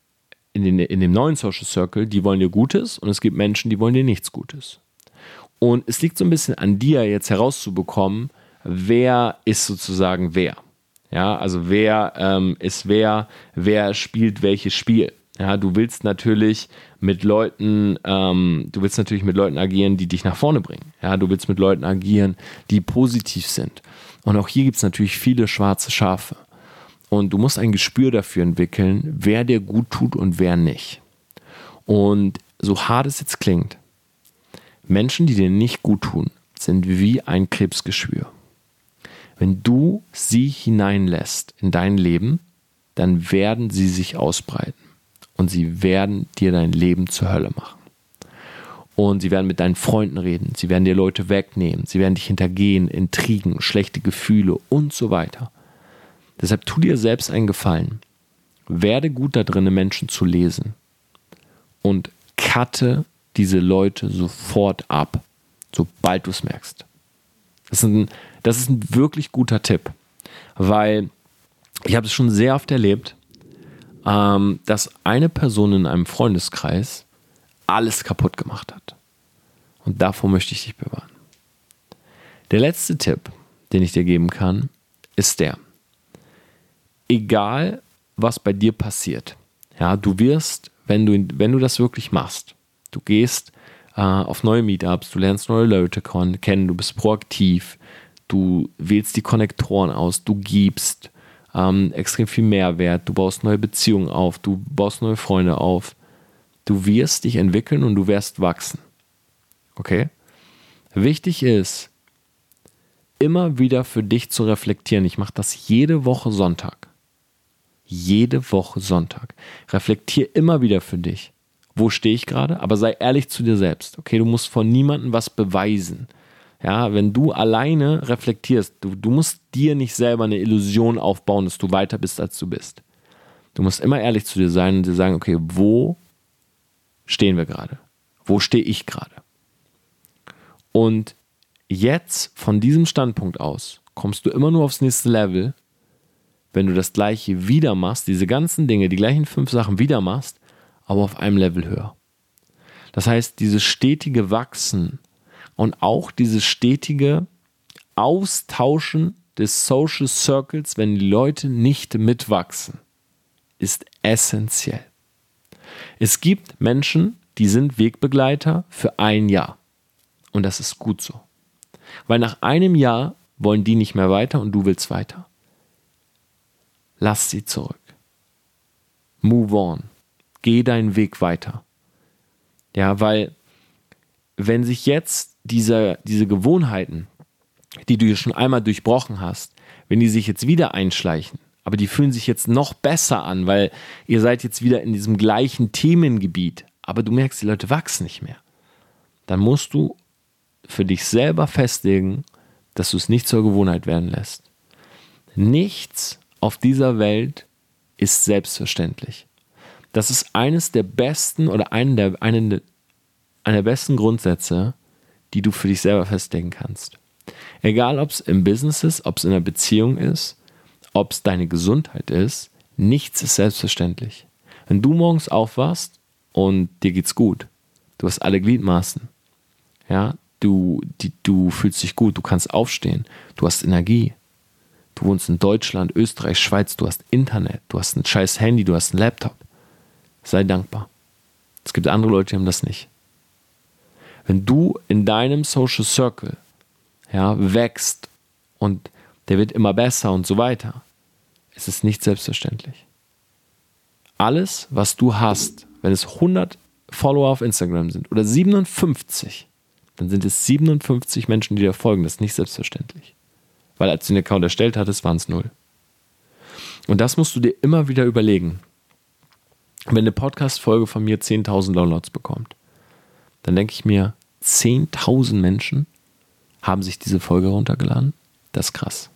[SPEAKER 1] in, den, in dem neuen Social Circle, die wollen dir Gutes und es gibt Menschen, die wollen dir nichts Gutes. Und es liegt so ein bisschen an dir, jetzt herauszubekommen, wer ist sozusagen wer. Ja, also wer ähm, ist wer, wer spielt welches Spiel. Ja, du willst natürlich mit Leuten, ähm, du willst natürlich mit Leuten agieren, die dich nach vorne bringen. Ja, du willst mit Leuten agieren, die positiv sind. Und auch hier gibt es natürlich viele schwarze Schafe. Und du musst ein Gespür dafür entwickeln, wer dir gut tut und wer nicht. Und so hart es jetzt klingt, Menschen, die dir nicht gut tun, sind wie ein Krebsgeschwür. Wenn du sie hineinlässt in dein Leben, dann werden sie sich ausbreiten und sie werden dir dein Leben zur Hölle machen. Und sie werden mit deinen Freunden reden, sie werden dir Leute wegnehmen, sie werden dich hintergehen, Intrigen, schlechte Gefühle und so weiter. Deshalb tu dir selbst einen Gefallen. Werde gut da drin, Menschen zu lesen. Und cutte diese Leute sofort ab, sobald du es merkst. Das ist, ein, das ist ein wirklich guter Tipp, weil ich habe es schon sehr oft erlebt, ähm, dass eine Person in einem Freundeskreis alles kaputt gemacht hat. Und davor möchte ich dich bewahren. Der letzte Tipp, den ich dir geben kann, ist der. Egal, was bei dir passiert, ja, du wirst, wenn du, wenn du das wirklich machst, du gehst äh, auf neue Meetups, du lernst neue Leute kennen, du bist proaktiv, du wählst die Konnektoren aus, du gibst, ähm, extrem viel Mehrwert, du baust neue Beziehungen auf, du baust neue Freunde auf. Du wirst dich entwickeln und du wirst wachsen. Okay? Wichtig ist, immer wieder für dich zu reflektieren. Ich mache das jede Woche Sonntag. Jede Woche Sonntag. Reflektier immer wieder für dich. Wo stehe ich gerade? Aber sei ehrlich zu dir selbst. Okay, du musst von niemandem was beweisen. Ja, wenn du alleine reflektierst, du, du musst dir nicht selber eine Illusion aufbauen, dass du weiter bist, als du bist. Du musst immer ehrlich zu dir sein und dir sagen, okay, wo stehen wir gerade? Wo stehe ich gerade? Und jetzt von diesem Standpunkt aus kommst du immer nur aufs nächste Level, wenn du das gleiche wieder machst, diese ganzen Dinge, die gleichen fünf Sachen wieder machst, aber auf einem Level höher. Das heißt, dieses stetige Wachsen und auch dieses stetige Austauschen des Social Circles, wenn die Leute nicht mitwachsen, ist essentiell. Es gibt Menschen, die sind Wegbegleiter für ein Jahr. Und das ist gut so. Weil nach einem Jahr wollen die nicht mehr weiter und du willst weiter. Lass sie zurück. Move on. Geh deinen Weg weiter. Ja, weil wenn sich jetzt diese, diese Gewohnheiten, die du schon einmal durchbrochen hast, wenn die sich jetzt wieder einschleichen, aber die fühlen sich jetzt noch besser an, weil ihr seid jetzt wieder in diesem gleichen Themengebiet, aber du merkst, die Leute wachsen nicht mehr, dann musst du für dich selber festlegen, dass du es nicht zur Gewohnheit werden lässt. Nichts auf dieser Welt ist selbstverständlich. Das ist eines der besten oder einen der, einen einer der besten Grundsätze, die du für dich selber festlegen kannst. Egal, ob es im Business ist, ob es in einer Beziehung ist, ob es deine Gesundheit ist, nichts ist selbstverständlich. Wenn du morgens aufwachst und dir geht's gut, du hast alle Gliedmaßen, ja, du, die, du fühlst dich gut, du kannst aufstehen, du hast Energie, du wohnst in Deutschland, Österreich, Schweiz, du hast Internet, du hast ein scheiß Handy, du hast einen Laptop. Sei dankbar. Es gibt andere Leute, die haben das nicht. Wenn du in deinem Social Circle ja, wächst und der wird immer besser und so weiter, ist es nicht selbstverständlich. Alles, was du hast, wenn es 100 Follower auf Instagram sind oder 57, dann sind es 57 Menschen, die dir folgen. Das ist nicht selbstverständlich. Weil als du den Account erstellt hattest, waren es null. Und das musst du dir immer wieder überlegen. Wenn eine Podcast-Folge von mir 10.000 Downloads bekommt, dann denke ich mir, 10.000 Menschen haben sich diese Folge runtergeladen. Das ist krass.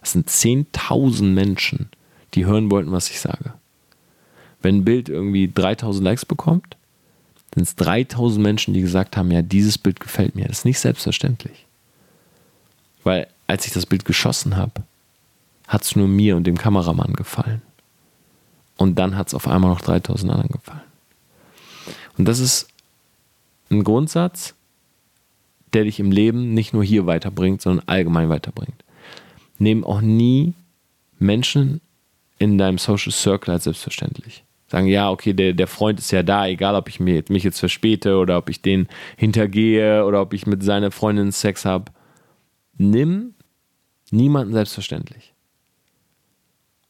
[SPEAKER 1] Das sind 10.000 Menschen, die hören wollten, was ich sage. Wenn ein Bild irgendwie 3000 Likes bekommt, sind es 3000 Menschen, die gesagt haben, ja, dieses Bild gefällt mir. Das ist nicht selbstverständlich. Weil als ich das Bild geschossen habe, hat es nur mir und dem Kameramann gefallen. Und dann hat es auf einmal noch 3000 anderen gefallen. Und das ist ein Grundsatz, der dich im Leben nicht nur hier weiterbringt, sondern allgemein weiterbringt. Nehmen auch nie Menschen in deinem Social Circle als selbstverständlich. Sagen, ja, okay, der, der Freund ist ja da, egal ob ich mich jetzt verspäte oder ob ich den hintergehe oder ob ich mit seiner Freundin Sex habe. Nimm niemanden selbstverständlich.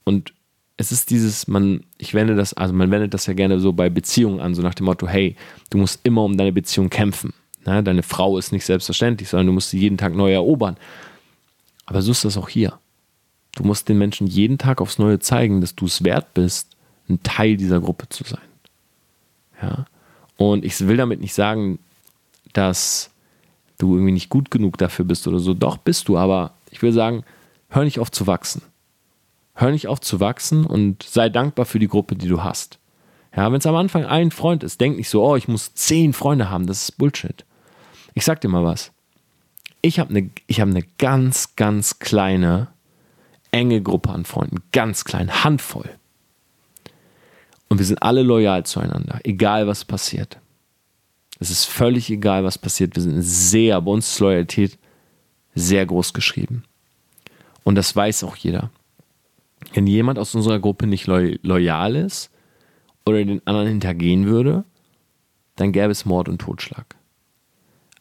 [SPEAKER 1] Und es ist dieses, man, ich wende das, also man wendet das ja gerne so bei Beziehungen an, so nach dem Motto, hey, du musst immer um deine Beziehung kämpfen. Ne? Deine Frau ist nicht selbstverständlich, sondern du musst sie jeden Tag neu erobern. Aber so ist das auch hier. Du musst den Menschen jeden Tag aufs Neue zeigen, dass du es wert bist, ein Teil dieser Gruppe zu sein. Ja. Und ich will damit nicht sagen, dass du irgendwie nicht gut genug dafür bist oder so. Doch bist du, aber ich will sagen, hör nicht auf zu wachsen. Hör nicht auf zu wachsen und sei dankbar für die Gruppe, die du hast. Ja, wenn es am Anfang ein Freund ist, denk nicht so, oh, ich muss zehn Freunde haben, das ist Bullshit. Ich sag dir mal was. Ich habe eine hab ne ganz, ganz kleine, enge Gruppe an Freunden. Ganz klein, Handvoll. Und wir sind alle loyal zueinander, egal was passiert. Es ist völlig egal, was passiert. Wir sind sehr, bei uns ist Loyalität sehr groß geschrieben. Und das weiß auch jeder. Wenn jemand aus unserer Gruppe nicht loyal ist oder den anderen hintergehen würde, dann gäbe es Mord und Totschlag.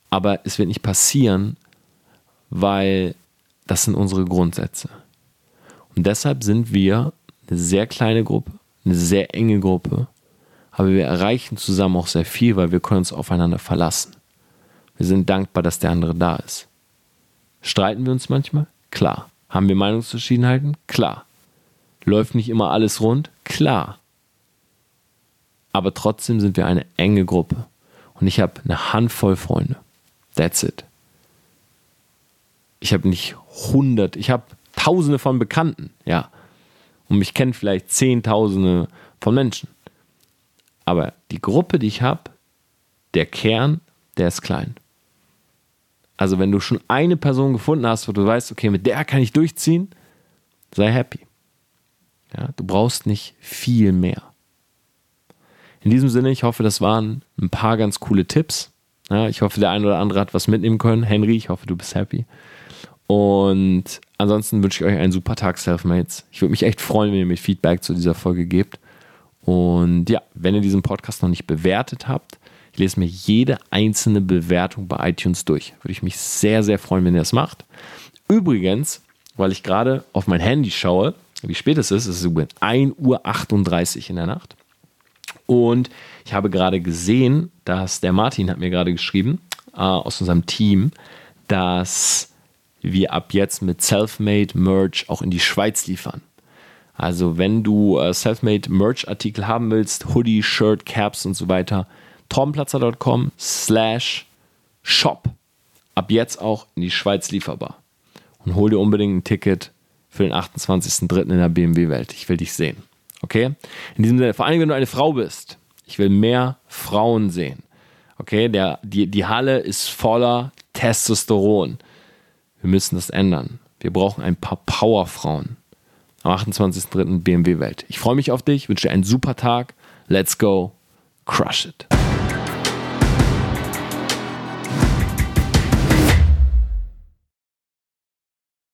[SPEAKER 1] Aber es wird nicht passieren, weil das sind unsere Grundsätze. Und deshalb sind wir eine sehr kleine Gruppe, eine sehr enge Gruppe, aber wir erreichen zusammen auch sehr viel, weil wir können uns aufeinander verlassen. Wir sind dankbar, dass der andere da ist. Streiten wir uns manchmal? Klar. Haben wir Meinungsverschiedenheiten? Klar. Läuft nicht immer alles rund? Klar. Aber trotzdem sind wir eine enge Gruppe. Und ich habe eine Handvoll Freunde. That's it. Ich habe nicht hundert, ich habe tausende von Bekannten, ja. Und mich kennen vielleicht zehntausende von Menschen. Aber die Gruppe, die ich habe, der Kern, der ist klein. Also wenn du schon eine Person gefunden hast, wo du weißt, okay, mit der kann ich durchziehen, sei happy. Ja, du brauchst nicht viel mehr. In diesem Sinne, ich hoffe, das waren ein paar ganz coole Tipps. Ja, ich hoffe, der eine oder andere hat was mitnehmen können. Henry, ich hoffe, du bist happy. Und ansonsten wünsche ich euch einen super Tag, Selfmates. Ich würde mich echt freuen, wenn ihr mir Feedback zu dieser Folge gebt. Und ja, wenn ihr diesen Podcast noch nicht bewertet habt, ich lese mir jede einzelne Bewertung bei iTunes durch. Würde ich mich sehr, sehr freuen, wenn ihr das macht. Übrigens, weil ich gerade auf mein Handy schaue, wie spät es ist, es ist übrigens 1.38 Uhr in der Nacht. Und ich habe gerade gesehen, dass der Martin hat mir gerade geschrieben äh, aus unserem Team, dass wir ab jetzt mit Selfmade Merch auch in die Schweiz liefern. Also wenn du äh, Selfmade Merch Artikel haben willst, Hoodie, Shirt, Caps und so weiter, torbenplatzer.com slash shop. Ab jetzt auch in die Schweiz lieferbar. Und hol dir unbedingt ein Ticket für den 28.03. in der BMW-Welt. Ich will dich sehen. Okay? In diesem Sinne, vor allem, wenn du eine Frau bist, ich will mehr Frauen sehen. Okay? Der, die, die Halle ist voller Testosteron. Wir müssen das ändern. Wir brauchen ein paar Powerfrauen. Am 28.03. BMW-Welt. Ich freue mich auf dich, wünsche dir einen super Tag. Let's go. Crush it.